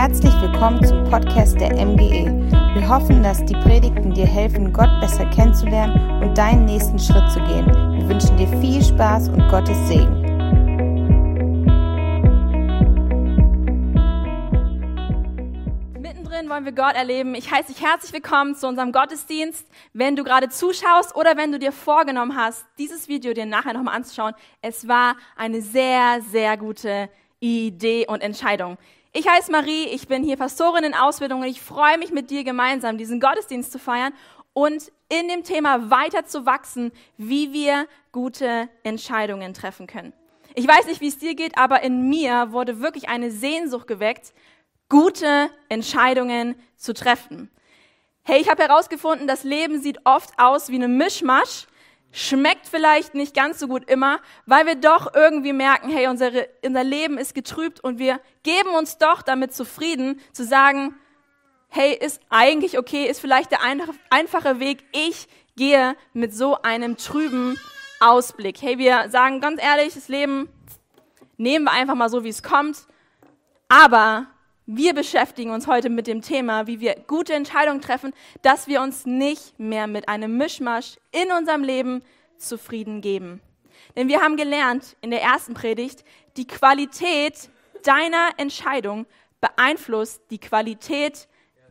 Herzlich willkommen zum Podcast der MGE. Wir hoffen, dass die Predigten dir helfen, Gott besser kennenzulernen und deinen nächsten Schritt zu gehen. Wir wünschen dir viel Spaß und Gottes Segen. Mittendrin wollen wir Gott erleben. Ich heiße dich herzlich willkommen zu unserem Gottesdienst. Wenn du gerade zuschaust oder wenn du dir vorgenommen hast, dieses Video dir nachher nochmal anzuschauen, es war eine sehr, sehr gute Idee und Entscheidung. Ich heiße Marie, ich bin hier Pastorin in Ausbildung und ich freue mich mit dir gemeinsam diesen Gottesdienst zu feiern und in dem Thema weiter zu wachsen, wie wir gute Entscheidungen treffen können. Ich weiß nicht, wie es dir geht, aber in mir wurde wirklich eine Sehnsucht geweckt, gute Entscheidungen zu treffen. Hey, ich habe herausgefunden, das Leben sieht oft aus wie eine Mischmasch Schmeckt vielleicht nicht ganz so gut immer, weil wir doch irgendwie merken, hey, unsere, unser Leben ist getrübt und wir geben uns doch damit zufrieden, zu sagen, hey, ist eigentlich okay, ist vielleicht der einfache Weg, ich gehe mit so einem trüben Ausblick. Hey, wir sagen ganz ehrlich, das Leben nehmen wir einfach mal so, wie es kommt, aber wir beschäftigen uns heute mit dem Thema, wie wir gute Entscheidungen treffen, dass wir uns nicht mehr mit einem Mischmasch in unserem Leben zufrieden geben. Denn wir haben gelernt in der ersten Predigt, die Qualität deiner Entscheidung beeinflusst die Qualität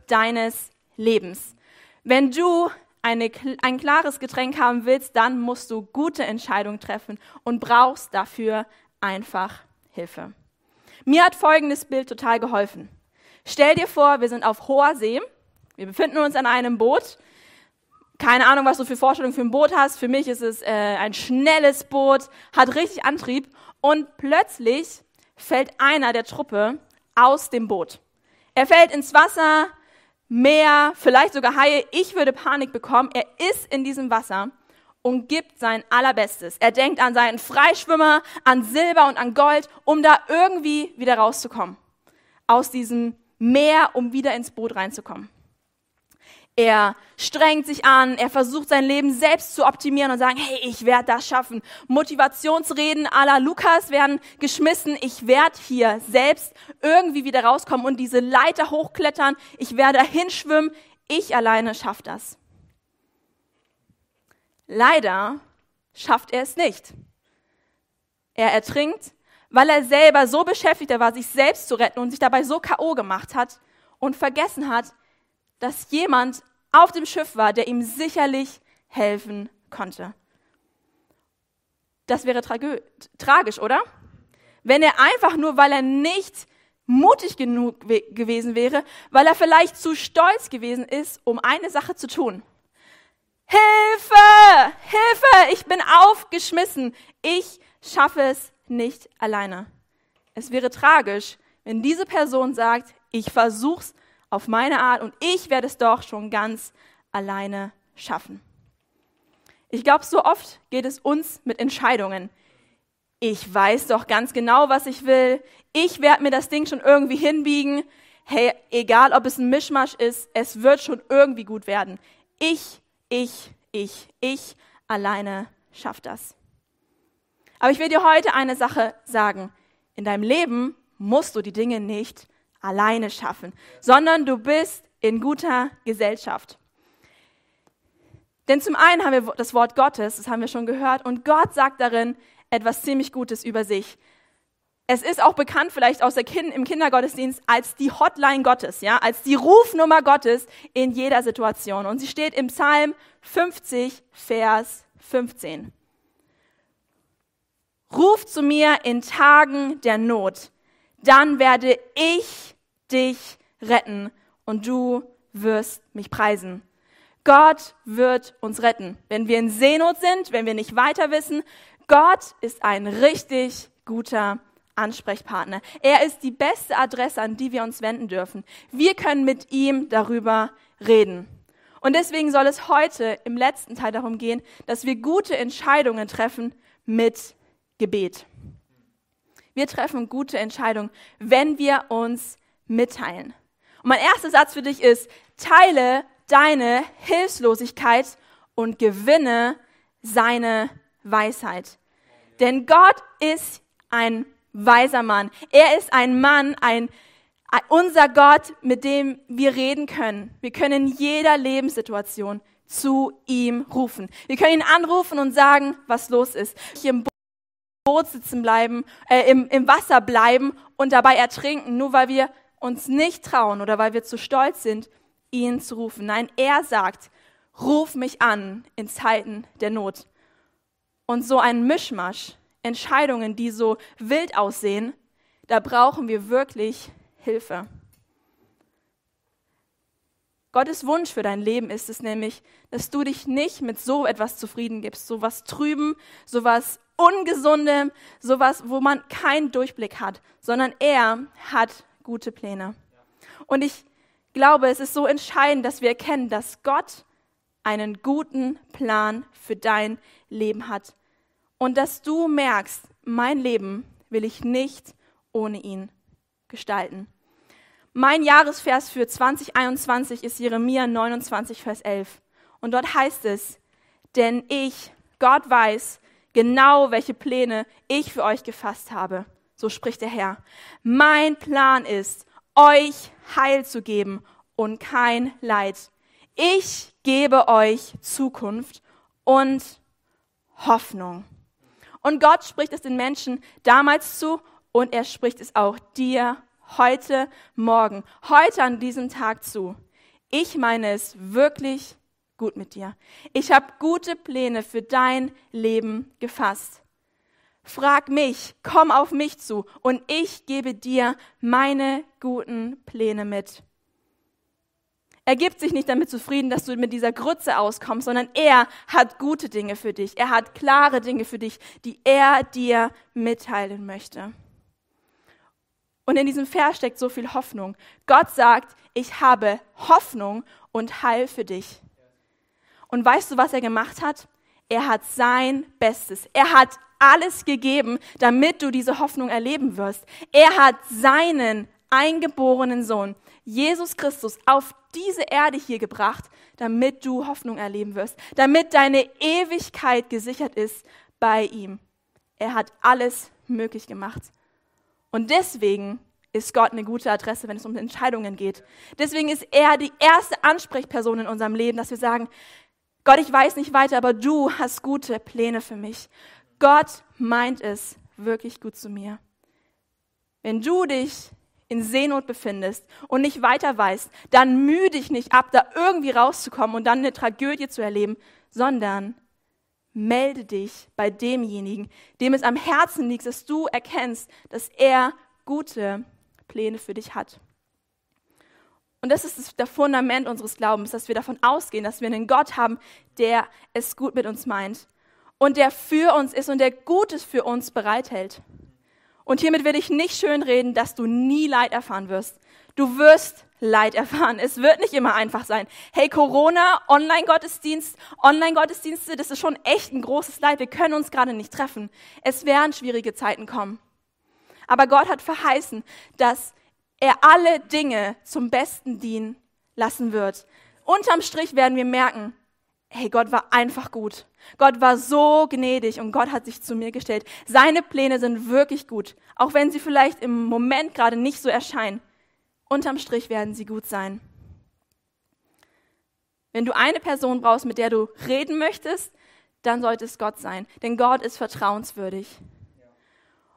deines Lebens. Wenn du eine, ein klares Getränk haben willst, dann musst du gute Entscheidungen treffen und brauchst dafür einfach Hilfe. Mir hat folgendes Bild total geholfen. Stell dir vor, wir sind auf hoher See. Wir befinden uns an einem Boot. Keine Ahnung, was du für Vorstellungen für ein Boot hast. Für mich ist es äh, ein schnelles Boot, hat richtig Antrieb. Und plötzlich fällt einer der Truppe aus dem Boot. Er fällt ins Wasser, Meer, vielleicht sogar Haie. Ich würde Panik bekommen. Er ist in diesem Wasser und gibt sein Allerbestes. Er denkt an seinen Freischwimmer, an Silber und an Gold, um da irgendwie wieder rauszukommen. Aus diesem Meer, um wieder ins Boot reinzukommen. Er strengt sich an, er versucht sein Leben selbst zu optimieren und sagen, hey, ich werde das schaffen. Motivationsreden à la Lukas werden geschmissen, ich werde hier selbst irgendwie wieder rauskommen und diese Leiter hochklettern, ich werde hinschwimmen, ich alleine schaffe das. Leider schafft er es nicht. Er ertrinkt, weil er selber so beschäftigt war, sich selbst zu retten und sich dabei so K.O. gemacht hat und vergessen hat, dass jemand auf dem Schiff war, der ihm sicherlich helfen konnte. Das wäre tragisch, oder? Wenn er einfach nur, weil er nicht mutig genug gewesen wäre, weil er vielleicht zu stolz gewesen ist, um eine Sache zu tun. Hilfe! Hilfe! Ich bin aufgeschmissen. Ich schaffe es nicht alleine. Es wäre tragisch, wenn diese Person sagt, ich versuch's auf meine Art und ich werde es doch schon ganz alleine schaffen. Ich glaube, so oft geht es uns mit Entscheidungen. Ich weiß doch ganz genau, was ich will. Ich werde mir das Ding schon irgendwie hinbiegen. Hey, egal ob es ein Mischmasch ist, es wird schon irgendwie gut werden. Ich ich, ich, ich alleine schafft das. Aber ich will dir heute eine Sache sagen. In deinem Leben musst du die Dinge nicht alleine schaffen, sondern du bist in guter Gesellschaft. Denn zum einen haben wir das Wort Gottes, das haben wir schon gehört, und Gott sagt darin etwas ziemlich Gutes über sich. Es ist auch bekannt vielleicht aus der kind, im Kindergottesdienst als die Hotline Gottes, ja, als die Rufnummer Gottes in jeder Situation. Und sie steht im Psalm 50, Vers 15. Ruf zu mir in Tagen der Not, dann werde ich dich retten und du wirst mich preisen. Gott wird uns retten, wenn wir in Seenot sind, wenn wir nicht weiter wissen. Gott ist ein richtig guter Ansprechpartner. Er ist die beste Adresse, an die wir uns wenden dürfen. Wir können mit ihm darüber reden. Und deswegen soll es heute im letzten Teil darum gehen, dass wir gute Entscheidungen treffen mit Gebet. Wir treffen gute Entscheidungen, wenn wir uns mitteilen. Und mein erster Satz für dich ist, teile deine Hilflosigkeit und gewinne seine Weisheit. Denn Gott ist ein weiser Mann. Er ist ein Mann, ein, Unser Gott, mit dem wir reden können. Wir können in jeder Lebenssituation zu ihm rufen. Wir können ihn anrufen und sagen, was los ist. Hier im Boot sitzen bleiben, äh, im, im Wasser bleiben und dabei ertrinken, nur weil wir uns nicht trauen oder weil wir zu stolz sind, ihn zu rufen. Nein, er sagt, ruf mich an in Zeiten der Not. Und so ein Mischmasch, Entscheidungen, die so wild aussehen, da brauchen wir wirklich Hilfe. Gottes Wunsch für dein Leben ist es nämlich, dass du dich nicht mit so etwas zufrieden gibst, so was Trüben, so was Ungesundem, so was, wo man keinen Durchblick hat, sondern er hat gute Pläne. Und ich glaube, es ist so entscheidend, dass wir erkennen, dass Gott einen guten Plan für dein Leben hat. Und dass du merkst, mein Leben will ich nicht ohne ihn gestalten. Mein Jahresvers für 2021 ist Jeremia 29, Vers 11. Und dort heißt es, denn ich, Gott weiß genau, welche Pläne ich für euch gefasst habe. So spricht der Herr. Mein Plan ist, euch Heil zu geben und kein Leid. Ich gebe euch Zukunft und Hoffnung. Und Gott spricht es den Menschen damals zu und er spricht es auch dir heute, morgen, heute an diesem Tag zu. Ich meine es wirklich gut mit dir. Ich habe gute Pläne für dein Leben gefasst. Frag mich, komm auf mich zu und ich gebe dir meine guten Pläne mit. Er gibt sich nicht damit zufrieden, dass du mit dieser Grütze auskommst, sondern er hat gute Dinge für dich. Er hat klare Dinge für dich, die er dir mitteilen möchte. Und in diesem Vers steckt so viel Hoffnung. Gott sagt, ich habe Hoffnung und Heil für dich. Und weißt du, was er gemacht hat? Er hat sein Bestes. Er hat alles gegeben, damit du diese Hoffnung erleben wirst. Er hat seinen eingeborenen Sohn, Jesus Christus, auf diese Erde hier gebracht, damit du Hoffnung erleben wirst, damit deine Ewigkeit gesichert ist bei ihm. Er hat alles möglich gemacht. Und deswegen ist Gott eine gute Adresse, wenn es um Entscheidungen geht. Deswegen ist er die erste Ansprechperson in unserem Leben, dass wir sagen, Gott, ich weiß nicht weiter, aber du hast gute Pläne für mich. Gott meint es wirklich gut zu mir. Wenn du dich in Seenot befindest und nicht weiter weißt, dann mühe dich nicht ab, da irgendwie rauszukommen und dann eine Tragödie zu erleben, sondern melde dich bei demjenigen, dem es am Herzen liegt, dass du erkennst, dass er gute Pläne für dich hat. Und das ist das Fundament unseres Glaubens, dass wir davon ausgehen, dass wir einen Gott haben, der es gut mit uns meint und der für uns ist und der Gutes für uns bereithält. Und hiermit will ich nicht schönreden, dass du nie Leid erfahren wirst. Du wirst Leid erfahren. Es wird nicht immer einfach sein. Hey, Corona, Online-Gottesdienst, Online-Gottesdienste, das ist schon echt ein großes Leid. Wir können uns gerade nicht treffen. Es werden schwierige Zeiten kommen. Aber Gott hat verheißen, dass er alle Dinge zum Besten dienen lassen wird. Unterm Strich werden wir merken, hey, Gott war einfach gut. Gott war so gnädig und Gott hat sich zu mir gestellt. Seine Pläne sind wirklich gut, auch wenn sie vielleicht im Moment gerade nicht so erscheinen. Unterm Strich werden sie gut sein. Wenn du eine Person brauchst, mit der du reden möchtest, dann sollte es Gott sein, denn Gott ist vertrauenswürdig.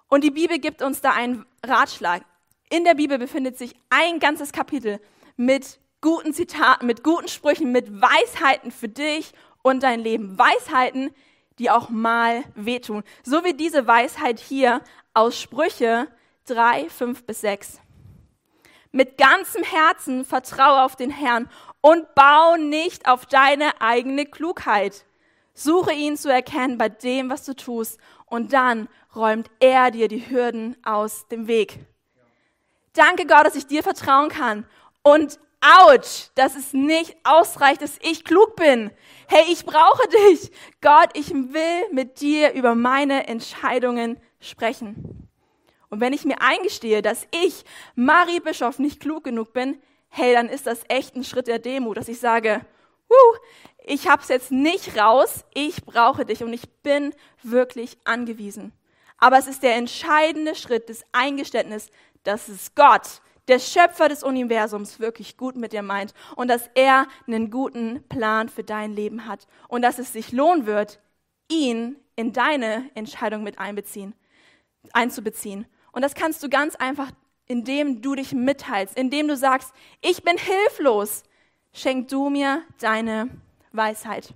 Und die Bibel gibt uns da einen Ratschlag. In der Bibel befindet sich ein ganzes Kapitel mit guten Zitaten, mit guten Sprüchen, mit Weisheiten für dich und dein Leben. Weisheiten, die auch mal wehtun. So wie diese Weisheit hier aus Sprüche 3, 5 bis 6. Mit ganzem Herzen vertraue auf den Herrn und bau nicht auf deine eigene Klugheit. Suche ihn zu erkennen bei dem, was du tust, und dann räumt er dir die Hürden aus dem Weg. Danke Gott, dass ich dir vertrauen kann. Und ouch, dass es nicht ausreicht, dass ich klug bin. Hey, ich brauche dich. Gott, ich will mit dir über meine Entscheidungen sprechen. Und wenn ich mir eingestehe, dass ich, Marie Bischof, nicht klug genug bin, hey, dann ist das echt ein Schritt der Demut, dass ich sage, huh, ich hab's jetzt nicht raus, ich brauche dich und ich bin wirklich angewiesen. Aber es ist der entscheidende Schritt des Eingeständnisses, dass es Gott, der Schöpfer des Universums wirklich gut mit dir meint und dass er einen guten Plan für dein Leben hat und dass es sich lohnen wird, ihn in deine Entscheidung mit einbeziehen, einzubeziehen. Und das kannst du ganz einfach, indem du dich mitteilst, indem du sagst, ich bin hilflos, schenk du mir deine Weisheit.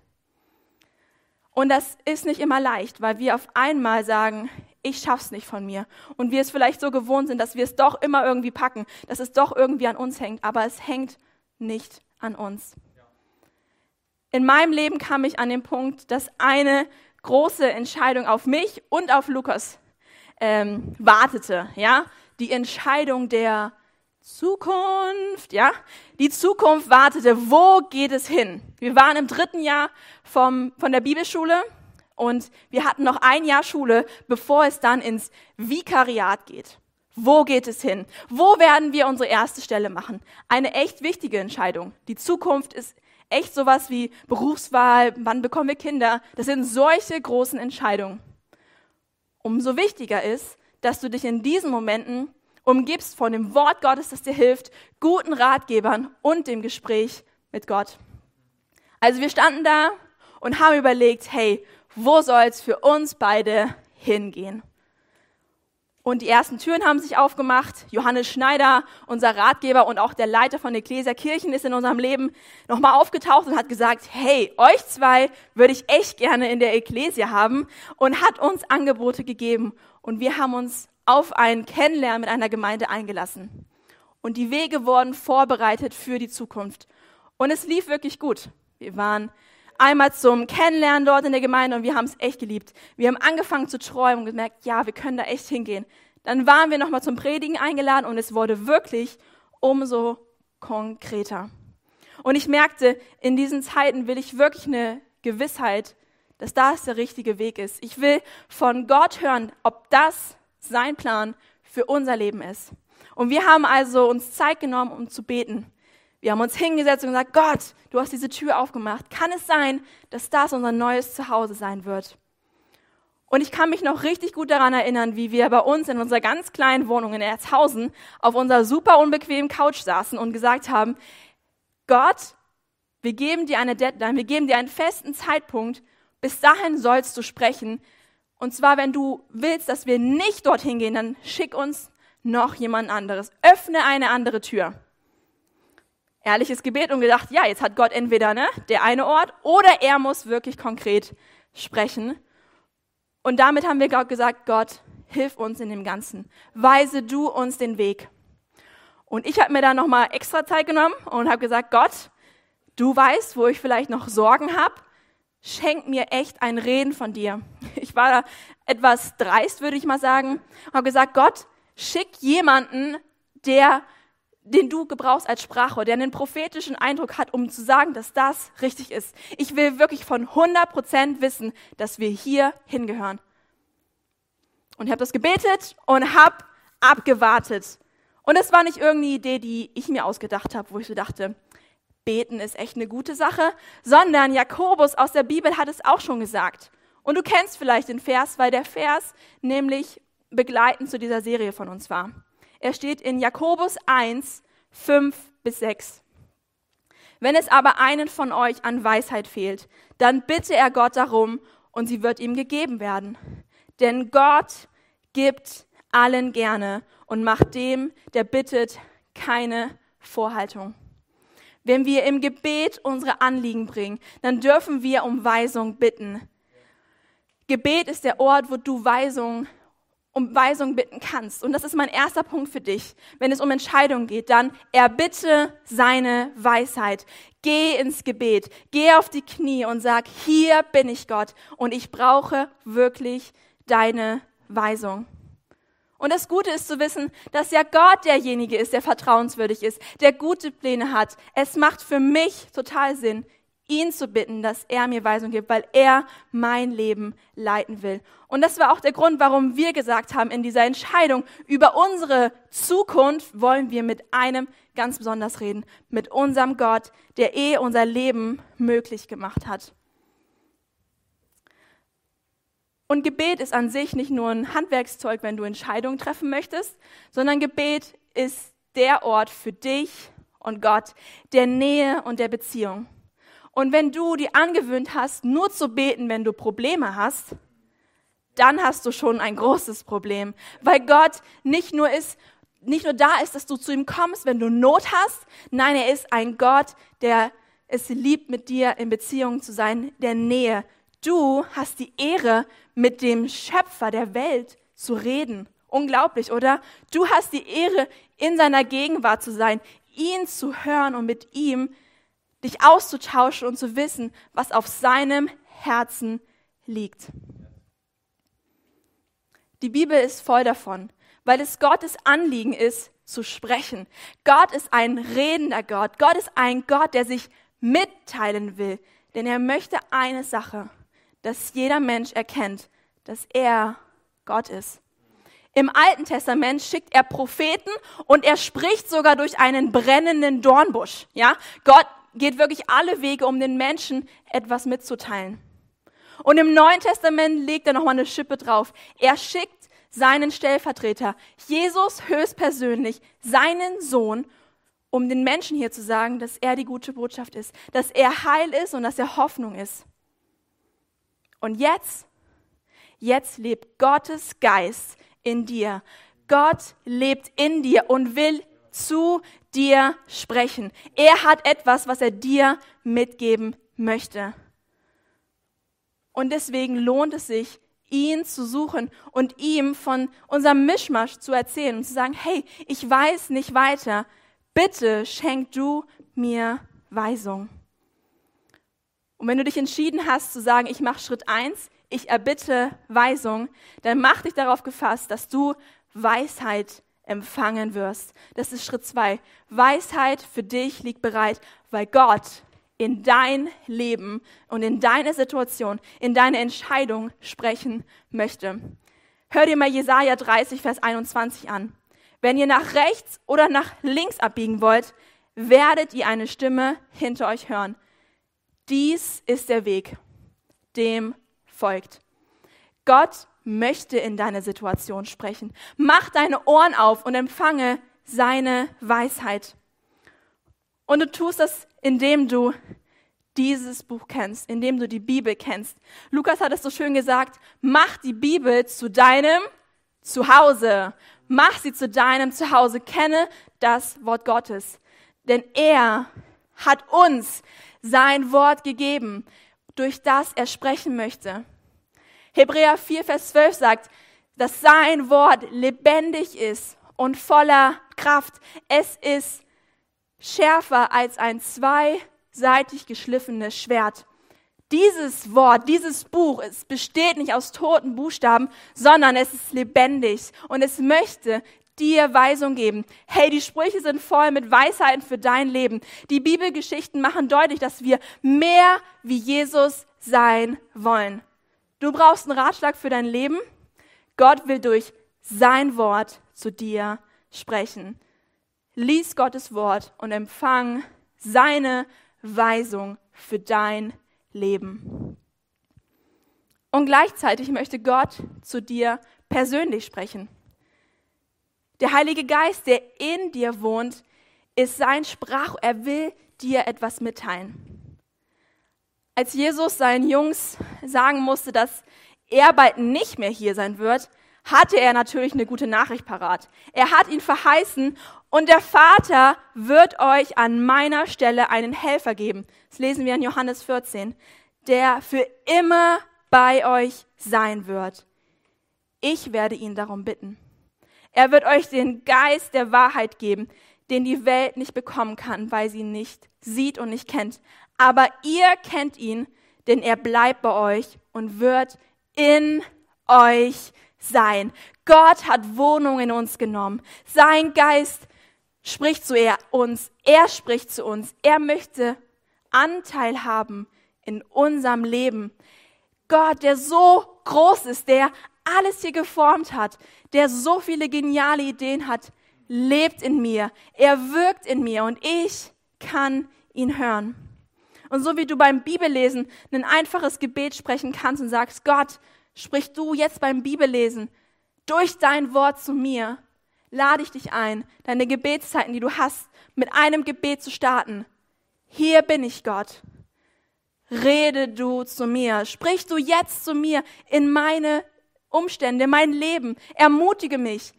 Und das ist nicht immer leicht, weil wir auf einmal sagen, ich schaff's nicht von mir. Und wir es vielleicht so gewohnt sind, dass wir es doch immer irgendwie packen, dass es doch irgendwie an uns hängt, aber es hängt nicht an uns. In meinem Leben kam ich an den Punkt, dass eine große Entscheidung auf mich und auf Lukas ähm, wartete, ja, die Entscheidung der Zukunft, ja, die Zukunft wartete. Wo geht es hin? Wir waren im dritten Jahr vom, von der Bibelschule und wir hatten noch ein Jahr Schule, bevor es dann ins Vikariat geht. Wo geht es hin? Wo werden wir unsere erste Stelle machen? Eine echt wichtige Entscheidung. Die Zukunft ist echt sowas wie Berufswahl, wann bekommen wir Kinder? Das sind solche großen Entscheidungen. Umso wichtiger ist, dass du dich in diesen Momenten umgibst von dem Wort Gottes, das dir hilft, guten Ratgebern und dem Gespräch mit Gott. Also wir standen da und haben überlegt, hey, wo soll es für uns beide hingehen? Und die ersten Türen haben sich aufgemacht. Johannes Schneider, unser Ratgeber und auch der Leiter von Ecclesia Kirchen, ist in unserem Leben nochmal aufgetaucht und hat gesagt, hey, euch zwei würde ich echt gerne in der Ecclesia haben und hat uns Angebote gegeben. Und wir haben uns auf ein Kennenlernen mit einer Gemeinde eingelassen. Und die Wege wurden vorbereitet für die Zukunft. Und es lief wirklich gut. Wir waren einmal zum Kennenlernen dort in der Gemeinde und wir haben es echt geliebt. Wir haben angefangen zu träumen und gemerkt, ja, wir können da echt hingehen. Dann waren wir nochmal zum Predigen eingeladen und es wurde wirklich umso konkreter. Und ich merkte, in diesen Zeiten will ich wirklich eine Gewissheit, dass das der richtige Weg ist. Ich will von Gott hören, ob das sein Plan für unser Leben ist. Und wir haben also uns Zeit genommen, um zu beten. Wir haben uns hingesetzt und gesagt, Gott, du hast diese Tür aufgemacht. Kann es sein, dass das unser neues Zuhause sein wird? Und ich kann mich noch richtig gut daran erinnern, wie wir bei uns in unserer ganz kleinen Wohnung in Erzhausen auf unserer super unbequemen Couch saßen und gesagt haben, Gott, wir geben dir eine Deadline, wir geben dir einen festen Zeitpunkt, bis dahin sollst du sprechen. Und zwar, wenn du willst, dass wir nicht dorthin gehen, dann schick uns noch jemand anderes. Öffne eine andere Tür ehrliches Gebet und gedacht, ja, jetzt hat Gott entweder ne, der eine Ort oder er muss wirklich konkret sprechen. Und damit haben wir Gott gesagt, Gott, hilf uns in dem Ganzen. Weise du uns den Weg. Und ich habe mir da nochmal extra Zeit genommen und habe gesagt, Gott, du weißt, wo ich vielleicht noch Sorgen habe. Schenk mir echt ein Reden von dir. Ich war da etwas dreist, würde ich mal sagen. Habe gesagt, Gott, schick jemanden, der den du gebrauchst als Sprachrohr, der einen prophetischen Eindruck hat, um zu sagen, dass das richtig ist. Ich will wirklich von 100 Prozent wissen, dass wir hier hingehören. Und ich habe das gebetet und habe abgewartet. Und es war nicht irgendeine Idee, die ich mir ausgedacht habe, wo ich so dachte, beten ist echt eine gute Sache, sondern Jakobus aus der Bibel hat es auch schon gesagt. Und du kennst vielleicht den Vers, weil der Vers nämlich begleitend zu dieser Serie von uns war. Er steht in Jakobus 1, 5 bis 6. Wenn es aber einen von euch an Weisheit fehlt, dann bitte er Gott darum und sie wird ihm gegeben werden. Denn Gott gibt allen gerne und macht dem, der bittet, keine Vorhaltung. Wenn wir im Gebet unsere Anliegen bringen, dann dürfen wir um Weisung bitten. Gebet ist der Ort, wo du Weisung um Weisung bitten kannst. Und das ist mein erster Punkt für dich. Wenn es um Entscheidungen geht, dann erbitte seine Weisheit. Geh ins Gebet, geh auf die Knie und sag, hier bin ich Gott und ich brauche wirklich deine Weisung. Und das Gute ist zu wissen, dass ja Gott derjenige ist, der vertrauenswürdig ist, der gute Pläne hat. Es macht für mich total Sinn, ihn zu bitten, dass er mir Weisung gibt, weil er mein Leben leiten will. Und das war auch der Grund, warum wir gesagt haben, in dieser Entscheidung über unsere Zukunft wollen wir mit einem ganz besonders reden, mit unserem Gott, der eh unser Leben möglich gemacht hat. Und Gebet ist an sich nicht nur ein Handwerkszeug, wenn du Entscheidungen treffen möchtest, sondern Gebet ist der Ort für dich und Gott, der Nähe und der Beziehung. Und wenn du die angewöhnt hast, nur zu beten, wenn du Probleme hast, dann hast du schon ein großes Problem, weil Gott nicht nur ist, nicht nur da ist, dass du zu ihm kommst, wenn du Not hast. Nein, er ist ein Gott, der es liebt, mit dir in Beziehung zu sein, der Nähe. Du hast die Ehre, mit dem Schöpfer der Welt zu reden. Unglaublich, oder? Du hast die Ehre, in seiner Gegenwart zu sein, ihn zu hören und mit ihm dich auszutauschen und zu wissen, was auf seinem Herzen liegt. Die Bibel ist voll davon, weil es Gottes Anliegen ist, zu sprechen. Gott ist ein redender Gott. Gott ist ein Gott, der sich mitteilen will. Denn er möchte eine Sache, dass jeder Mensch erkennt, dass er Gott ist. Im Alten Testament schickt er Propheten und er spricht sogar durch einen brennenden Dornbusch. Ja, Gott geht wirklich alle Wege, um den Menschen etwas mitzuteilen. Und im Neuen Testament legt er nochmal eine Schippe drauf. Er schickt seinen Stellvertreter, Jesus höchstpersönlich, seinen Sohn, um den Menschen hier zu sagen, dass er die gute Botschaft ist, dass er Heil ist und dass er Hoffnung ist. Und jetzt, jetzt lebt Gottes Geist in dir. Gott lebt in dir und will zu dir sprechen. Er hat etwas, was er dir mitgeben möchte. Und deswegen lohnt es sich, ihn zu suchen und ihm von unserem Mischmasch zu erzählen und zu sagen, hey, ich weiß nicht weiter. Bitte schenk du mir Weisung. Und wenn du dich entschieden hast zu sagen, ich mache Schritt eins, ich erbitte Weisung, dann mach dich darauf gefasst, dass du Weisheit empfangen wirst. Das ist Schritt zwei. Weisheit für dich liegt bereit, weil Gott in dein Leben und in deine Situation, in deine Entscheidung sprechen möchte. Hör dir mal Jesaja 30, Vers 21 an. Wenn ihr nach rechts oder nach links abbiegen wollt, werdet ihr eine Stimme hinter euch hören. Dies ist der Weg, dem folgt. Gott möchte in deine Situation sprechen. Mach deine Ohren auf und empfange seine Weisheit. Und du tust das, indem du dieses Buch kennst, indem du die Bibel kennst. Lukas hat es so schön gesagt, mach die Bibel zu deinem Zuhause. Mach sie zu deinem Zuhause. Kenne das Wort Gottes. Denn er hat uns sein Wort gegeben, durch das er sprechen möchte. Hebräer 4, Vers 12 sagt, dass sein Wort lebendig ist und voller Kraft. Es ist schärfer als ein zweiseitig geschliffenes Schwert. Dieses Wort, dieses Buch, es besteht nicht aus toten Buchstaben, sondern es ist lebendig und es möchte dir Weisung geben. Hey, die Sprüche sind voll mit Weisheiten für dein Leben. Die Bibelgeschichten machen deutlich, dass wir mehr wie Jesus sein wollen. Du brauchst einen Ratschlag für dein Leben. Gott will durch sein Wort zu dir sprechen. Lies Gottes Wort und empfang seine Weisung für dein Leben. Und gleichzeitig möchte Gott zu dir persönlich sprechen. Der Heilige Geist, der in dir wohnt, ist sein Sprach. Er will dir etwas mitteilen. Als Jesus seinen Jungs sagen musste, dass er bald nicht mehr hier sein wird, hatte er natürlich eine gute Nachricht parat. Er hat ihn verheißen und der Vater wird euch an meiner Stelle einen Helfer geben. Das lesen wir in Johannes 14, der für immer bei euch sein wird. Ich werde ihn darum bitten. Er wird euch den Geist der Wahrheit geben, den die Welt nicht bekommen kann, weil sie ihn nicht sieht und nicht kennt aber ihr kennt ihn, denn er bleibt bei euch und wird in euch sein. Gott hat Wohnung in uns genommen. Sein Geist spricht zu uns. Er spricht zu uns. Er möchte Anteil haben in unserem Leben. Gott, der so groß ist, der alles hier geformt hat, der so viele geniale Ideen hat, lebt in mir. Er wirkt in mir und ich kann ihn hören. Und so wie du beim Bibellesen ein einfaches Gebet sprechen kannst und sagst, Gott, sprich du jetzt beim Bibellesen durch dein Wort zu mir, lade ich dich ein, deine Gebetszeiten, die du hast, mit einem Gebet zu starten. Hier bin ich, Gott. Rede du zu mir. Sprich du jetzt zu mir in meine Umstände, mein Leben. Ermutige mich.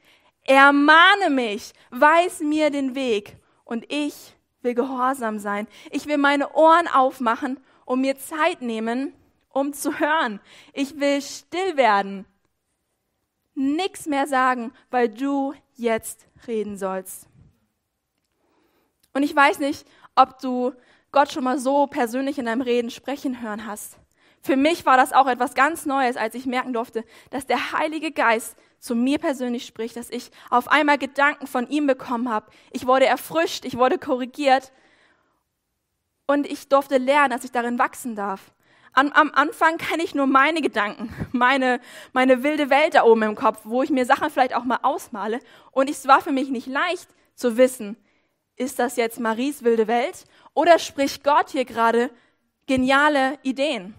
Ermahne mich. Weis mir den Weg. Und ich will gehorsam sein. Ich will meine Ohren aufmachen und mir Zeit nehmen, um zu hören. Ich will still werden. Nichts mehr sagen, weil du jetzt reden sollst. Und ich weiß nicht, ob du Gott schon mal so persönlich in deinem Reden sprechen hören hast. Für mich war das auch etwas ganz Neues, als ich merken durfte, dass der Heilige Geist zu mir persönlich spricht, dass ich auf einmal Gedanken von ihm bekommen habe. Ich wurde erfrischt, ich wurde korrigiert und ich durfte lernen, dass ich darin wachsen darf. Am, am Anfang kenne ich nur meine Gedanken, meine, meine wilde Welt da oben im Kopf, wo ich mir Sachen vielleicht auch mal ausmale. Und es war für mich nicht leicht zu wissen, ist das jetzt Maries wilde Welt oder spricht Gott hier gerade geniale Ideen?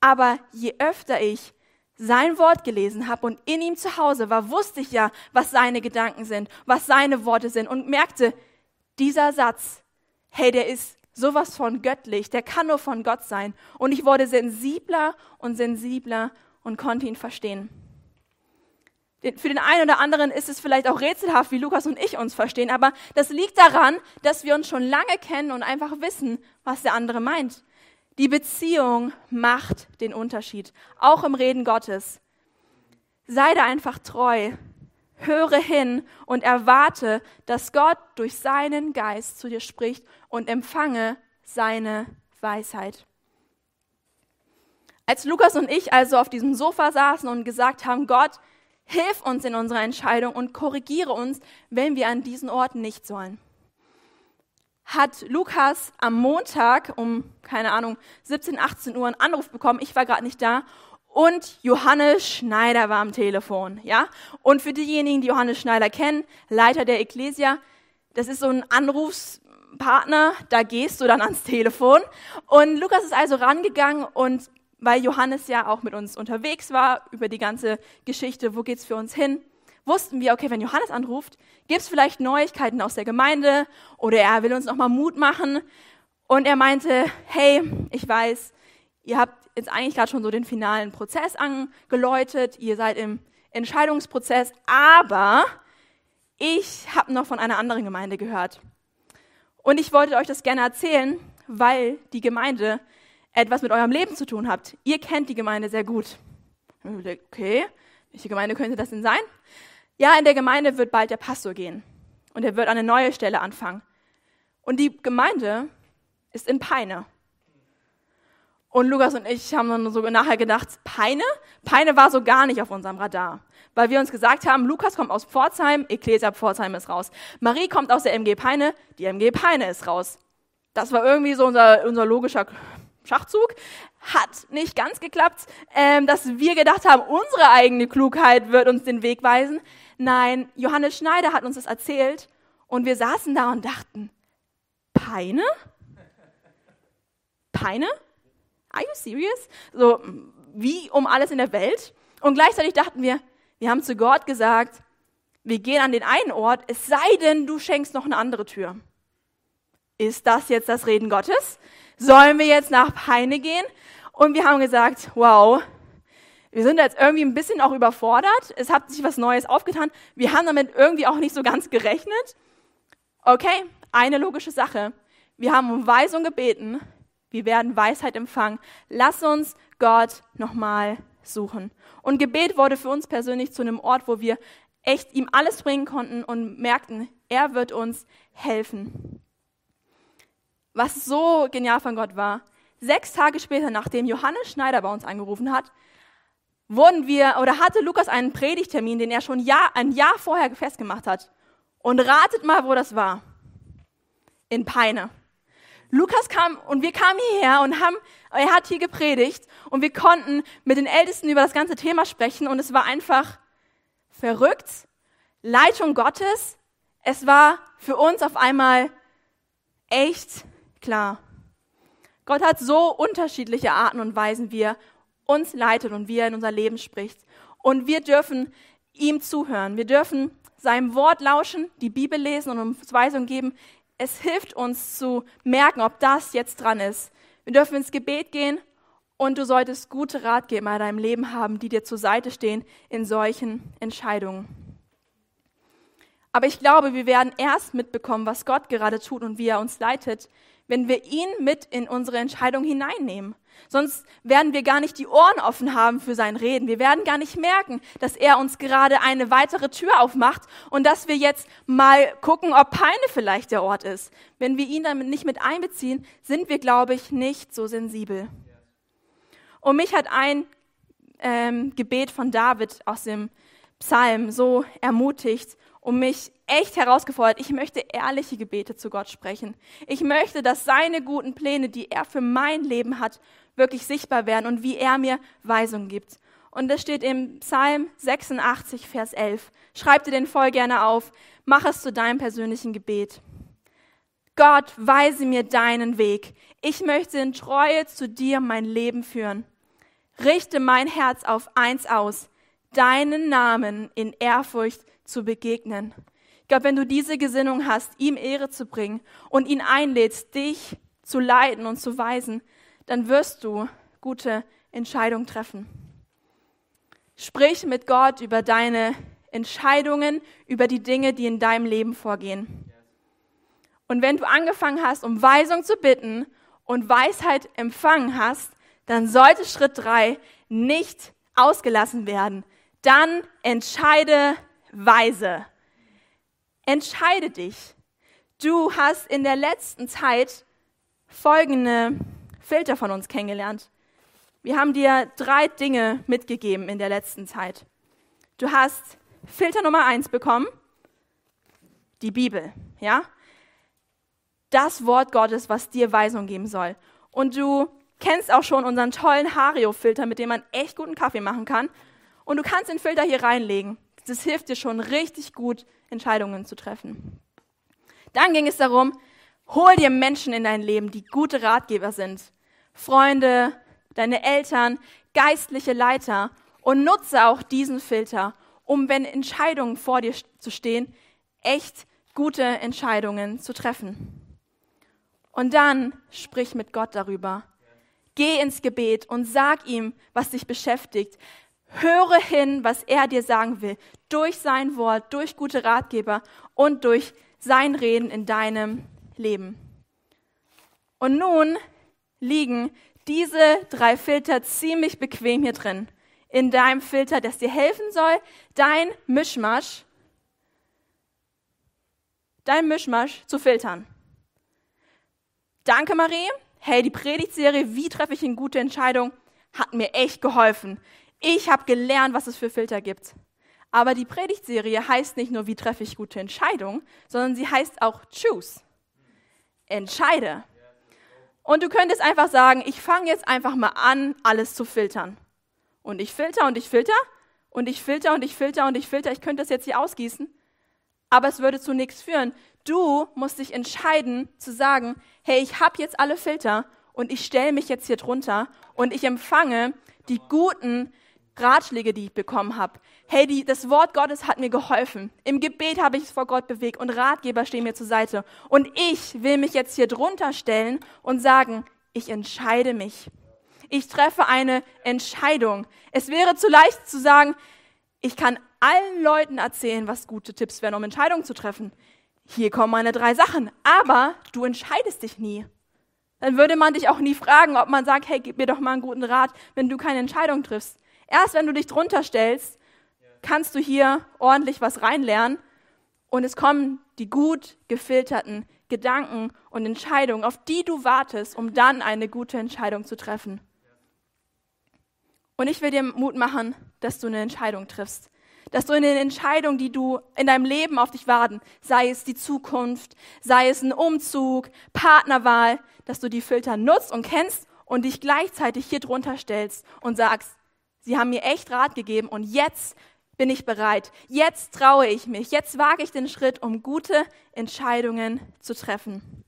Aber je öfter ich sein Wort gelesen habe und in ihm zu Hause war, wusste ich ja, was seine Gedanken sind, was seine Worte sind und merkte, dieser Satz, hey, der ist sowas von göttlich, der kann nur von Gott sein. Und ich wurde sensibler und sensibler und konnte ihn verstehen. Für den einen oder anderen ist es vielleicht auch rätselhaft, wie Lukas und ich uns verstehen, aber das liegt daran, dass wir uns schon lange kennen und einfach wissen, was der andere meint. Die Beziehung macht den Unterschied, auch im Reden Gottes. Sei da einfach treu, höre hin und erwarte, dass Gott durch seinen Geist zu dir spricht und empfange seine Weisheit. Als Lukas und ich also auf diesem Sofa saßen und gesagt haben, Gott, hilf uns in unserer Entscheidung und korrigiere uns, wenn wir an diesen Orten nicht sollen. Hat Lukas am Montag um, keine Ahnung, 17, 18 Uhr einen Anruf bekommen, ich war gerade nicht da, und Johannes Schneider war am Telefon, ja? Und für diejenigen, die Johannes Schneider kennen, Leiter der Ecclesia, das ist so ein Anrufspartner, da gehst du dann ans Telefon. Und Lukas ist also rangegangen und weil Johannes ja auch mit uns unterwegs war über die ganze Geschichte, wo geht's für uns hin, wussten wir, okay, wenn Johannes anruft, gibt's vielleicht Neuigkeiten aus der Gemeinde oder er will uns nochmal Mut machen. Und er meinte, hey, ich weiß, ihr habt jetzt eigentlich gerade schon so den finalen Prozess angeläutet, ihr seid im Entscheidungsprozess, aber ich habe noch von einer anderen Gemeinde gehört. Und ich wollte euch das gerne erzählen, weil die Gemeinde etwas mit eurem Leben zu tun habt. Ihr kennt die Gemeinde sehr gut. Okay, welche Gemeinde könnte das denn sein? Ja, in der Gemeinde wird bald der Pastor gehen und er wird eine neue Stelle anfangen. Und die Gemeinde ist in Peine. Und Lukas und ich haben dann so nachher gedacht, Peine? Peine war so gar nicht auf unserem Radar. Weil wir uns gesagt haben, Lukas kommt aus Pforzheim, Ecclesia Pforzheim ist raus. Marie kommt aus der MG Peine, die MG Peine ist raus. Das war irgendwie so unser, unser logischer Schachzug. Hat nicht ganz geklappt, ähm, dass wir gedacht haben, unsere eigene Klugheit wird uns den Weg weisen. Nein, Johannes Schneider hat uns das erzählt und wir saßen da und dachten, Peine? Peine? Are you serious? So, wie um alles in der Welt? Und gleichzeitig dachten wir, wir haben zu Gott gesagt, wir gehen an den einen Ort, es sei denn, du schenkst noch eine andere Tür. Ist das jetzt das Reden Gottes? Sollen wir jetzt nach Peine gehen? Und wir haben gesagt, wow, wir sind jetzt irgendwie ein bisschen auch überfordert. Es hat sich was Neues aufgetan. Wir haben damit irgendwie auch nicht so ganz gerechnet. Okay, eine logische Sache. Wir haben um Weisung gebeten. Wir werden Weisheit empfangen. Lass uns Gott nochmal suchen. Und Gebet wurde für uns persönlich zu einem Ort, wo wir echt ihm alles bringen konnten und merkten, er wird uns helfen was so genial von Gott war. Sechs Tage später, nachdem Johannes Schneider bei uns angerufen hat, wurden wir oder hatte Lukas einen Predigtermin, den er schon Jahr, ein Jahr vorher festgemacht hat. Und ratet mal, wo das war. In Peine. Lukas kam und wir kamen hierher und haben, er hat hier gepredigt und wir konnten mit den Ältesten über das ganze Thema sprechen und es war einfach verrückt. Leitung Gottes. Es war für uns auf einmal echt klar. Gott hat so unterschiedliche Arten und Weisen, wie er uns leitet und wie er in unser Leben spricht. Und wir dürfen ihm zuhören. Wir dürfen seinem Wort lauschen, die Bibel lesen und uns Weisung geben. Es hilft uns zu merken, ob das jetzt dran ist. Wir dürfen ins Gebet gehen und du solltest gute Ratgeber in deinem Leben haben, die dir zur Seite stehen in solchen Entscheidungen. Aber ich glaube, wir werden erst mitbekommen, was Gott gerade tut und wie er uns leitet, wenn wir ihn mit in unsere Entscheidung hineinnehmen. Sonst werden wir gar nicht die Ohren offen haben für sein Reden. Wir werden gar nicht merken, dass er uns gerade eine weitere Tür aufmacht und dass wir jetzt mal gucken, ob Peine vielleicht der Ort ist. Wenn wir ihn damit nicht mit einbeziehen, sind wir, glaube ich, nicht so sensibel. Und mich hat ein ähm, Gebet von David aus dem Psalm so ermutigt und mich echt herausgefordert. Ich möchte ehrliche Gebete zu Gott sprechen. Ich möchte, dass seine guten Pläne, die er für mein Leben hat, wirklich sichtbar werden und wie er mir Weisungen gibt. Und das steht im Psalm 86, Vers 11. Schreib dir den voll gerne auf. Mach es zu deinem persönlichen Gebet. Gott, weise mir deinen Weg. Ich möchte in Treue zu dir mein Leben führen. Richte mein Herz auf eins aus, deinen Namen in Ehrfurcht zu begegnen. Ich glaube, wenn du diese Gesinnung hast, ihm Ehre zu bringen und ihn einlädst, dich zu leiten und zu weisen, dann wirst du gute Entscheidungen treffen. Sprich mit Gott über deine Entscheidungen, über die Dinge, die in deinem Leben vorgehen. Und wenn du angefangen hast, um Weisung zu bitten und Weisheit empfangen hast, dann sollte Schritt drei nicht ausgelassen werden. Dann entscheide weise. Entscheide dich. Du hast in der letzten Zeit folgende Filter von uns kennengelernt. Wir haben dir drei Dinge mitgegeben in der letzten Zeit. Du hast Filter Nummer eins bekommen, die Bibel, ja? Das Wort Gottes, was dir Weisung geben soll. Und du kennst auch schon unseren tollen Hario-Filter, mit dem man echt guten Kaffee machen kann. Und du kannst den Filter hier reinlegen. Das hilft dir schon richtig gut, Entscheidungen zu treffen. Dann ging es darum, hol dir Menschen in dein Leben, die gute Ratgeber sind. Freunde, deine Eltern, geistliche Leiter und nutze auch diesen Filter, um, wenn Entscheidungen vor dir zu stehen, echt gute Entscheidungen zu treffen. Und dann sprich mit Gott darüber. Geh ins Gebet und sag ihm, was dich beschäftigt. Höre hin, was er dir sagen will, durch sein Wort, durch gute Ratgeber und durch sein Reden in deinem Leben. Und nun liegen diese drei Filter ziemlich bequem hier drin. In deinem Filter, das dir helfen soll, dein Mischmasch, dein Mischmasch zu filtern. Danke, Marie. Hey, die Predigtserie Wie treffe ich eine gute Entscheidung hat mir echt geholfen. Ich habe gelernt, was es für Filter gibt. Aber die Predigtserie heißt nicht nur Wie treffe ich gute Entscheidungen, sondern sie heißt auch Choose. Entscheide. Und du könntest einfach sagen, ich fange jetzt einfach mal an, alles zu filtern. Und ich filter und ich filter und ich filter und ich filter und ich filter. Ich könnte das jetzt hier ausgießen, aber es würde zu nichts führen. Du musst dich entscheiden zu sagen, hey, ich habe jetzt alle Filter und ich stelle mich jetzt hier drunter und ich empfange die guten Ratschläge, die ich bekommen habe. Hey, die, das Wort Gottes hat mir geholfen. Im Gebet habe ich es vor Gott bewegt und Ratgeber stehen mir zur Seite. Und ich will mich jetzt hier drunter stellen und sagen, ich entscheide mich. Ich treffe eine Entscheidung. Es wäre zu leicht zu sagen, ich kann allen Leuten erzählen, was gute Tipps wären, um Entscheidungen zu treffen. Hier kommen meine drei Sachen. Aber du entscheidest dich nie. Dann würde man dich auch nie fragen, ob man sagt, hey, gib mir doch mal einen guten Rat, wenn du keine Entscheidung triffst. Erst wenn du dich drunter stellst, kannst du hier ordentlich was reinlernen und es kommen die gut gefilterten Gedanken und Entscheidungen, auf die du wartest, um dann eine gute Entscheidung zu treffen. Und ich will dir Mut machen, dass du eine Entscheidung triffst. Dass du in den Entscheidungen, die du in deinem Leben auf dich warten, sei es die Zukunft, sei es ein Umzug, Partnerwahl, dass du die Filter nutzt und kennst und dich gleichzeitig hier drunter stellst und sagst, Sie haben mir echt Rat gegeben und jetzt bin ich bereit. Jetzt traue ich mich. Jetzt wage ich den Schritt, um gute Entscheidungen zu treffen.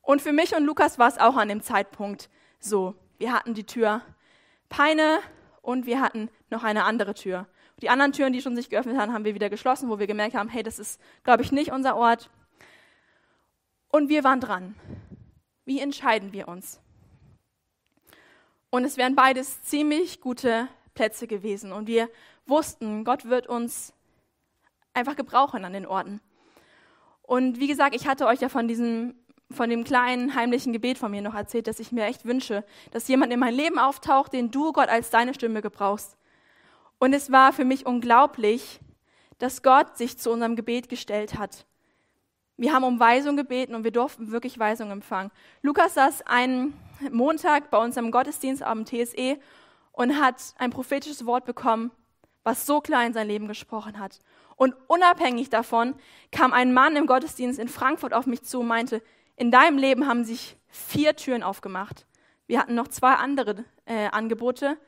Und für mich und Lukas war es auch an dem Zeitpunkt so. Wir hatten die Tür Peine und wir hatten noch eine andere Tür. Die anderen Türen, die schon sich geöffnet haben, haben wir wieder geschlossen, wo wir gemerkt haben, hey, das ist, glaube ich, nicht unser Ort. Und wir waren dran. Wie entscheiden wir uns? Und es wären beides ziemlich gute Plätze gewesen. Und wir wussten, Gott wird uns einfach gebrauchen an den Orten. Und wie gesagt, ich hatte euch ja von diesem, von dem kleinen heimlichen Gebet von mir noch erzählt, dass ich mir echt wünsche, dass jemand in mein Leben auftaucht, den du, Gott, als deine Stimme gebrauchst. Und es war für mich unglaublich, dass Gott sich zu unserem Gebet gestellt hat. Wir haben um Weisung gebeten und wir durften wirklich Weisung empfangen. Lukas saß einen Montag bei uns am Gottesdienst am TSE und hat ein prophetisches Wort bekommen, was so klar in sein Leben gesprochen hat. Und unabhängig davon kam ein Mann im Gottesdienst in Frankfurt auf mich zu und meinte, in deinem Leben haben sich vier Türen aufgemacht. Wir hatten noch zwei andere äh, Angebote.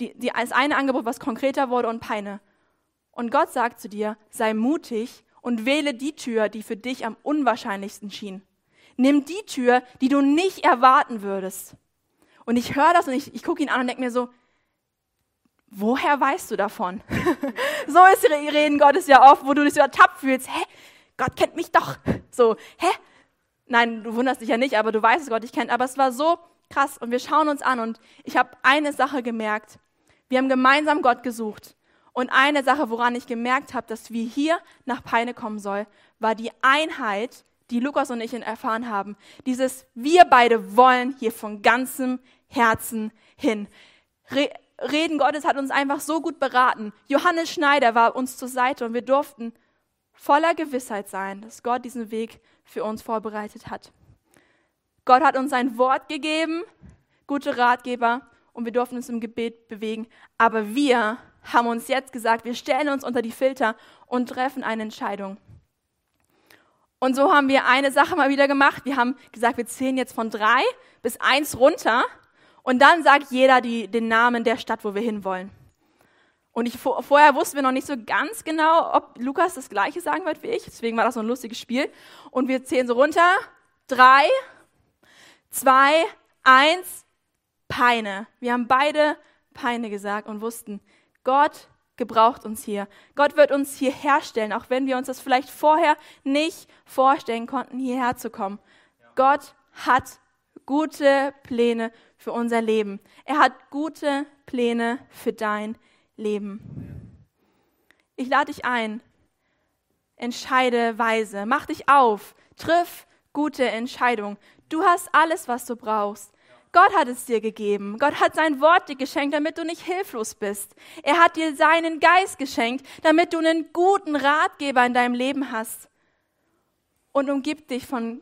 Die, die, das eine Angebot, was konkreter wurde und Peine. Und Gott sagt zu dir, sei mutig und wähle die Tür, die für dich am unwahrscheinlichsten schien. Nimm die Tür, die du nicht erwarten würdest. Und ich höre das und ich, ich gucke ihn an und denke mir so, woher weißt du davon? so ist Reden Gottes ja oft, wo du dich so ertappt fühlst. Hä? Gott kennt mich doch. So, hä? Nein, du wunderst dich ja nicht, aber du weißt, dass Gott dich kennt. Aber es war so krass und wir schauen uns an und ich habe eine Sache gemerkt. Wir haben gemeinsam Gott gesucht. Und eine Sache, woran ich gemerkt habe, dass wir hier nach Peine kommen soll, war die Einheit, die Lukas und ich erfahren haben. Dieses, wir beide wollen hier von ganzem Herzen hin. Re Reden Gottes hat uns einfach so gut beraten. Johannes Schneider war uns zur Seite und wir durften voller Gewissheit sein, dass Gott diesen Weg für uns vorbereitet hat. Gott hat uns ein Wort gegeben, gute Ratgeber, und wir durften uns im Gebet bewegen. Aber wir haben uns jetzt gesagt, wir stellen uns unter die Filter und treffen eine Entscheidung. Und so haben wir eine Sache mal wieder gemacht. Wir haben gesagt, wir zählen jetzt von drei bis eins runter und dann sagt jeder die, den Namen der Stadt, wo wir hinwollen. Und ich, vorher wussten wir noch nicht so ganz genau, ob Lukas das Gleiche sagen wird wie ich. Deswegen war das so ein lustiges Spiel. Und wir zählen so runter. Drei, zwei, eins, Peine. Wir haben beide Peine gesagt und wussten, Gott gebraucht uns hier. Gott wird uns hier herstellen, auch wenn wir uns das vielleicht vorher nicht vorstellen konnten, hierher zu kommen. Ja. Gott hat gute Pläne für unser Leben. Er hat gute Pläne für dein Leben. Ich lade dich ein. Entscheide weise. Mach dich auf. Triff gute Entscheidungen. Du hast alles, was du brauchst. Gott hat es dir gegeben. Gott hat sein Wort dir geschenkt, damit du nicht hilflos bist. Er hat dir seinen Geist geschenkt, damit du einen guten Ratgeber in deinem Leben hast. Und umgib dich von,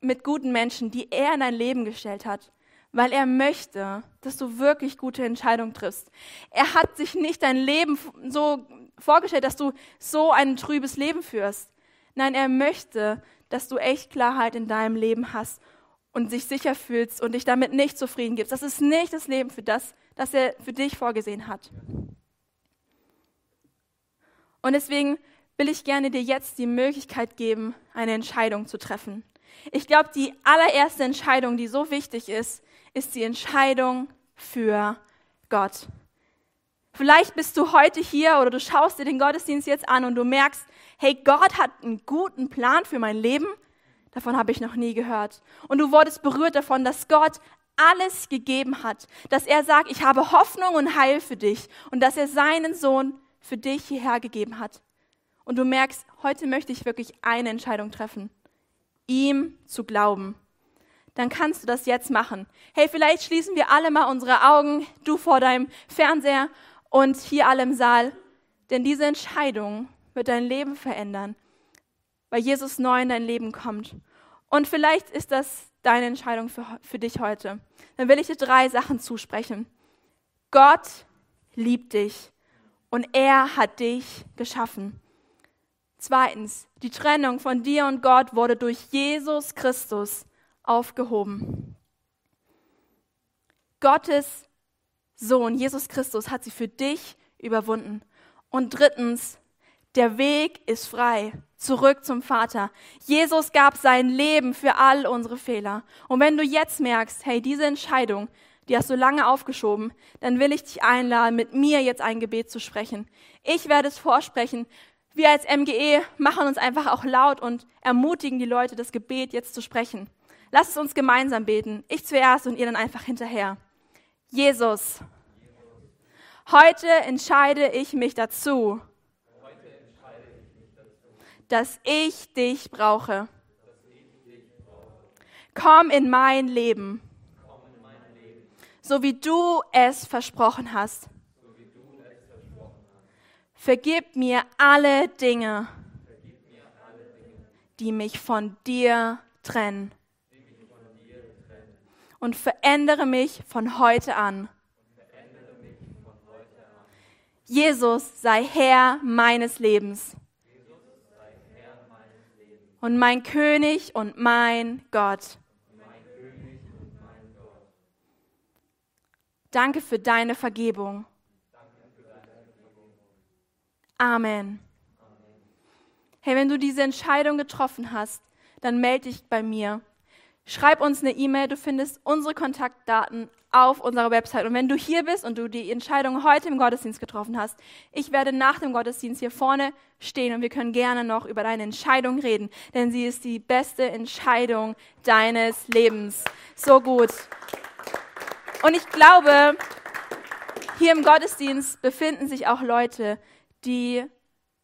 mit guten Menschen, die er in dein Leben gestellt hat, weil er möchte, dass du wirklich gute Entscheidungen triffst. Er hat sich nicht dein Leben so vorgestellt, dass du so ein trübes Leben führst. Nein, er möchte, dass du echt Klarheit in deinem Leben hast und sich sicher fühlst und dich damit nicht zufrieden gibst. Das ist nicht das Leben für das, das er für dich vorgesehen hat. Und deswegen will ich gerne dir jetzt die Möglichkeit geben, eine Entscheidung zu treffen. Ich glaube, die allererste Entscheidung, die so wichtig ist, ist die Entscheidung für Gott. Vielleicht bist du heute hier oder du schaust dir den Gottesdienst jetzt an und du merkst, hey, Gott hat einen guten Plan für mein Leben Davon habe ich noch nie gehört. Und du wurdest berührt davon, dass Gott alles gegeben hat, dass er sagt, ich habe Hoffnung und Heil für dich und dass er seinen Sohn für dich hierher gegeben hat. Und du merkst, heute möchte ich wirklich eine Entscheidung treffen, ihm zu glauben. Dann kannst du das jetzt machen. Hey, vielleicht schließen wir alle mal unsere Augen, du vor deinem Fernseher und hier alle im Saal, denn diese Entscheidung wird dein Leben verändern weil Jesus neu in dein Leben kommt. Und vielleicht ist das deine Entscheidung für, für dich heute. Dann will ich dir drei Sachen zusprechen. Gott liebt dich und er hat dich geschaffen. Zweitens, die Trennung von dir und Gott wurde durch Jesus Christus aufgehoben. Gottes Sohn, Jesus Christus, hat sie für dich überwunden. Und drittens, der Weg ist frei zurück zum Vater. Jesus gab sein Leben für all unsere Fehler. Und wenn du jetzt merkst, hey, diese Entscheidung, die hast du lange aufgeschoben, dann will ich dich einladen, mit mir jetzt ein Gebet zu sprechen. Ich werde es vorsprechen. Wir als MGE machen uns einfach auch laut und ermutigen die Leute, das Gebet jetzt zu sprechen. Lass es uns gemeinsam beten. Ich zuerst und ihr dann einfach hinterher. Jesus, heute entscheide ich mich dazu, dass ich dich brauche. Komm in mein Leben, so wie du es versprochen hast. Vergib mir alle Dinge, die mich von dir trennen. Und verändere mich von heute an. Jesus sei Herr meines Lebens und mein König und mein Gott. Danke für deine Vergebung. Amen. Hey, wenn du diese Entscheidung getroffen hast, dann melde dich bei mir. Schreib uns eine E-Mail, du findest unsere Kontaktdaten auf unserer Website. Und wenn du hier bist und du die Entscheidung heute im Gottesdienst getroffen hast, ich werde nach dem Gottesdienst hier vorne stehen und wir können gerne noch über deine Entscheidung reden, denn sie ist die beste Entscheidung deines Lebens. So gut. Und ich glaube, hier im Gottesdienst befinden sich auch Leute, die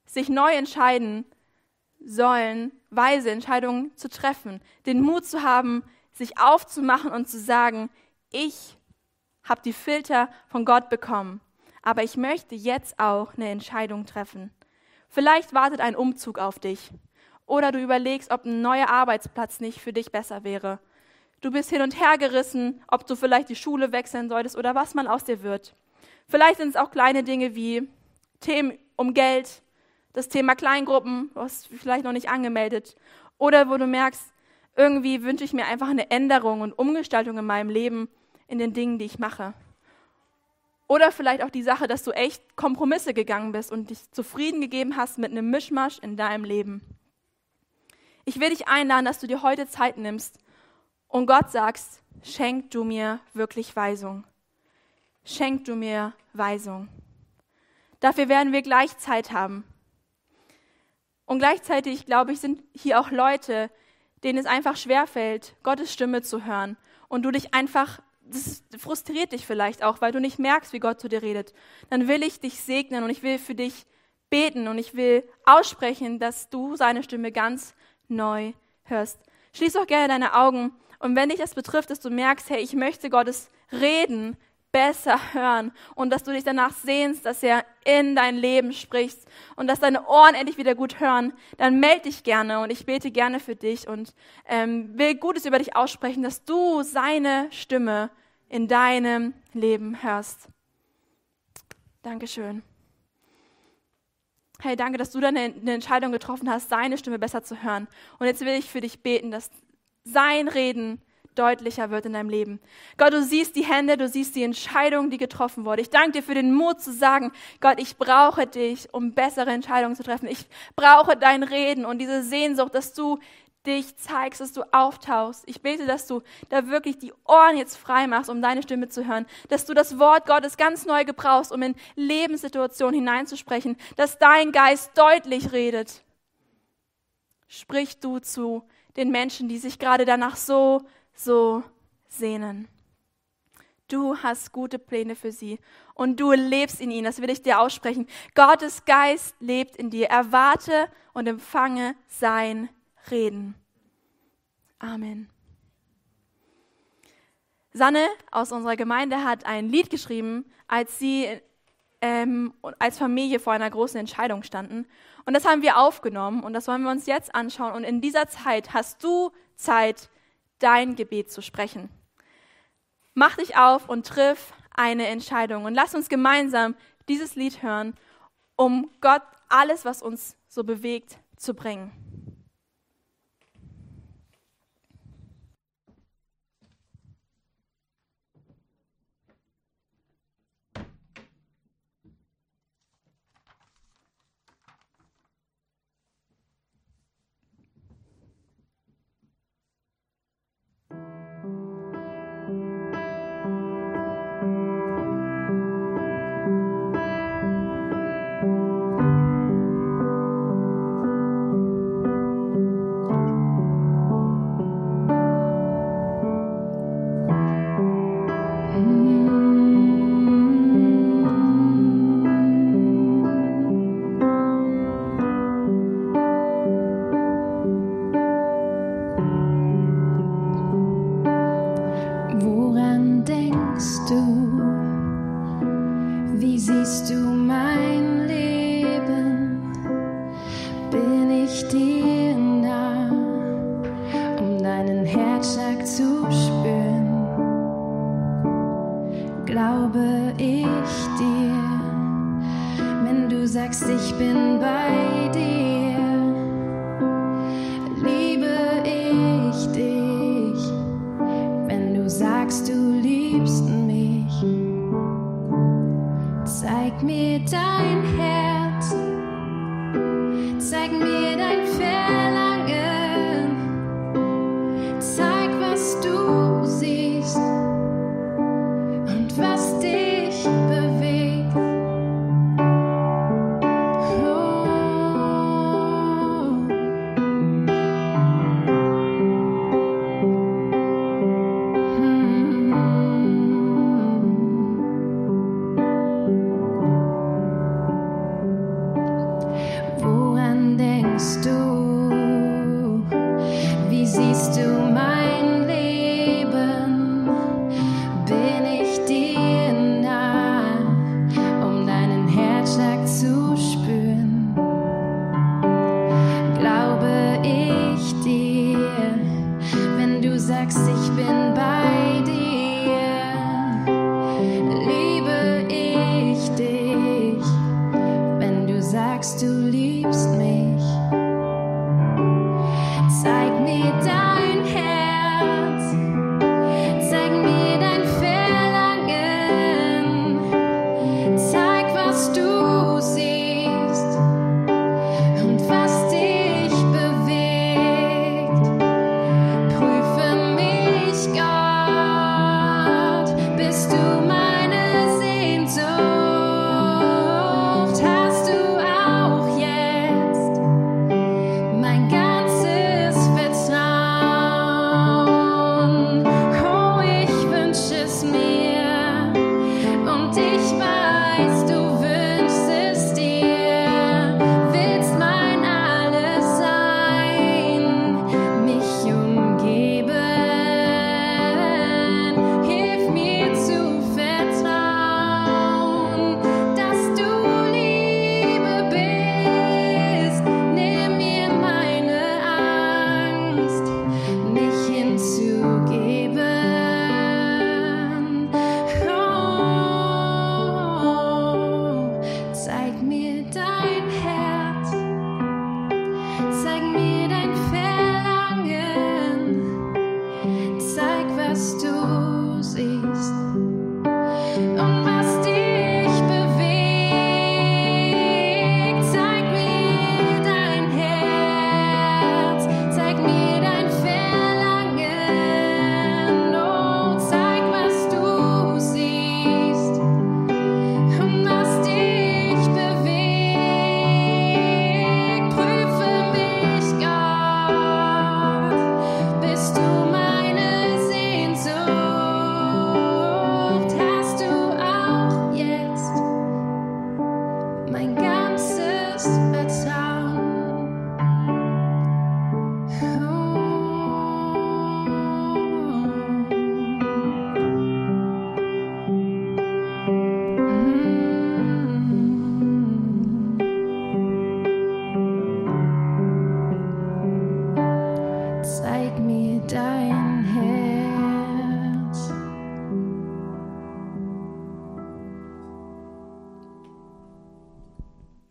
sich neu entscheiden sollen, weise Entscheidungen zu treffen, den Mut zu haben, sich aufzumachen und zu sagen, ich habe die Filter von Gott bekommen, aber ich möchte jetzt auch eine Entscheidung treffen. Vielleicht wartet ein Umzug auf dich oder du überlegst, ob ein neuer Arbeitsplatz nicht für dich besser wäre. Du bist hin und her gerissen, ob du vielleicht die Schule wechseln solltest oder was mal aus dir wird. Vielleicht sind es auch kleine Dinge wie Themen um Geld, das Thema Kleingruppen, du hast vielleicht noch nicht angemeldet. Oder wo du merkst, irgendwie wünsche ich mir einfach eine Änderung und Umgestaltung in meinem Leben, in den Dingen, die ich mache. Oder vielleicht auch die Sache, dass du echt Kompromisse gegangen bist und dich zufrieden gegeben hast mit einem Mischmasch in deinem Leben. Ich will dich einladen, dass du dir heute Zeit nimmst und Gott sagst, schenk du mir wirklich Weisung. Schenk du mir Weisung. Dafür werden wir gleich Zeit haben. Und gleichzeitig, glaube ich, sind hier auch Leute, denen es einfach schwerfällt, Gottes Stimme zu hören. Und du dich einfach, das frustriert dich vielleicht auch, weil du nicht merkst, wie Gott zu dir redet. Dann will ich dich segnen und ich will für dich beten und ich will aussprechen, dass du seine Stimme ganz neu hörst. Schließ auch gerne deine Augen und wenn dich das betrifft, dass du merkst, hey, ich möchte Gottes Reden besser hören und dass du dich danach sehnst, dass er in dein Leben spricht und dass deine Ohren endlich wieder gut hören, dann melde dich gerne und ich bete gerne für dich und ähm, will Gutes über dich aussprechen, dass du seine Stimme in deinem Leben hörst. Dankeschön. Hey, danke, dass du dann eine Entscheidung getroffen hast, seine Stimme besser zu hören. Und jetzt will ich für dich beten, dass sein Reden deutlicher wird in deinem Leben. Gott, du siehst die Hände, du siehst die Entscheidung, die getroffen wurde. Ich danke dir für den Mut zu sagen, Gott, ich brauche dich, um bessere Entscheidungen zu treffen. Ich brauche dein Reden und diese Sehnsucht, dass du dich zeigst, dass du auftauchst. Ich bete, dass du da wirklich die Ohren jetzt frei machst, um deine Stimme zu hören, dass du das Wort Gottes ganz neu gebrauchst, um in Lebenssituationen hineinzusprechen, dass dein Geist deutlich redet. Sprich du zu den Menschen, die sich gerade danach so so sehnen. Du hast gute Pläne für sie und du lebst in ihnen. Das will ich dir aussprechen. Gottes Geist lebt in dir. Erwarte und empfange sein Reden. Amen. Sanne aus unserer Gemeinde hat ein Lied geschrieben, als sie ähm, als Familie vor einer großen Entscheidung standen. Und das haben wir aufgenommen und das wollen wir uns jetzt anschauen. Und in dieser Zeit hast du Zeit, dein Gebet zu sprechen. Mach dich auf und triff eine Entscheidung und lass uns gemeinsam dieses Lied hören, um Gott alles, was uns so bewegt, zu bringen.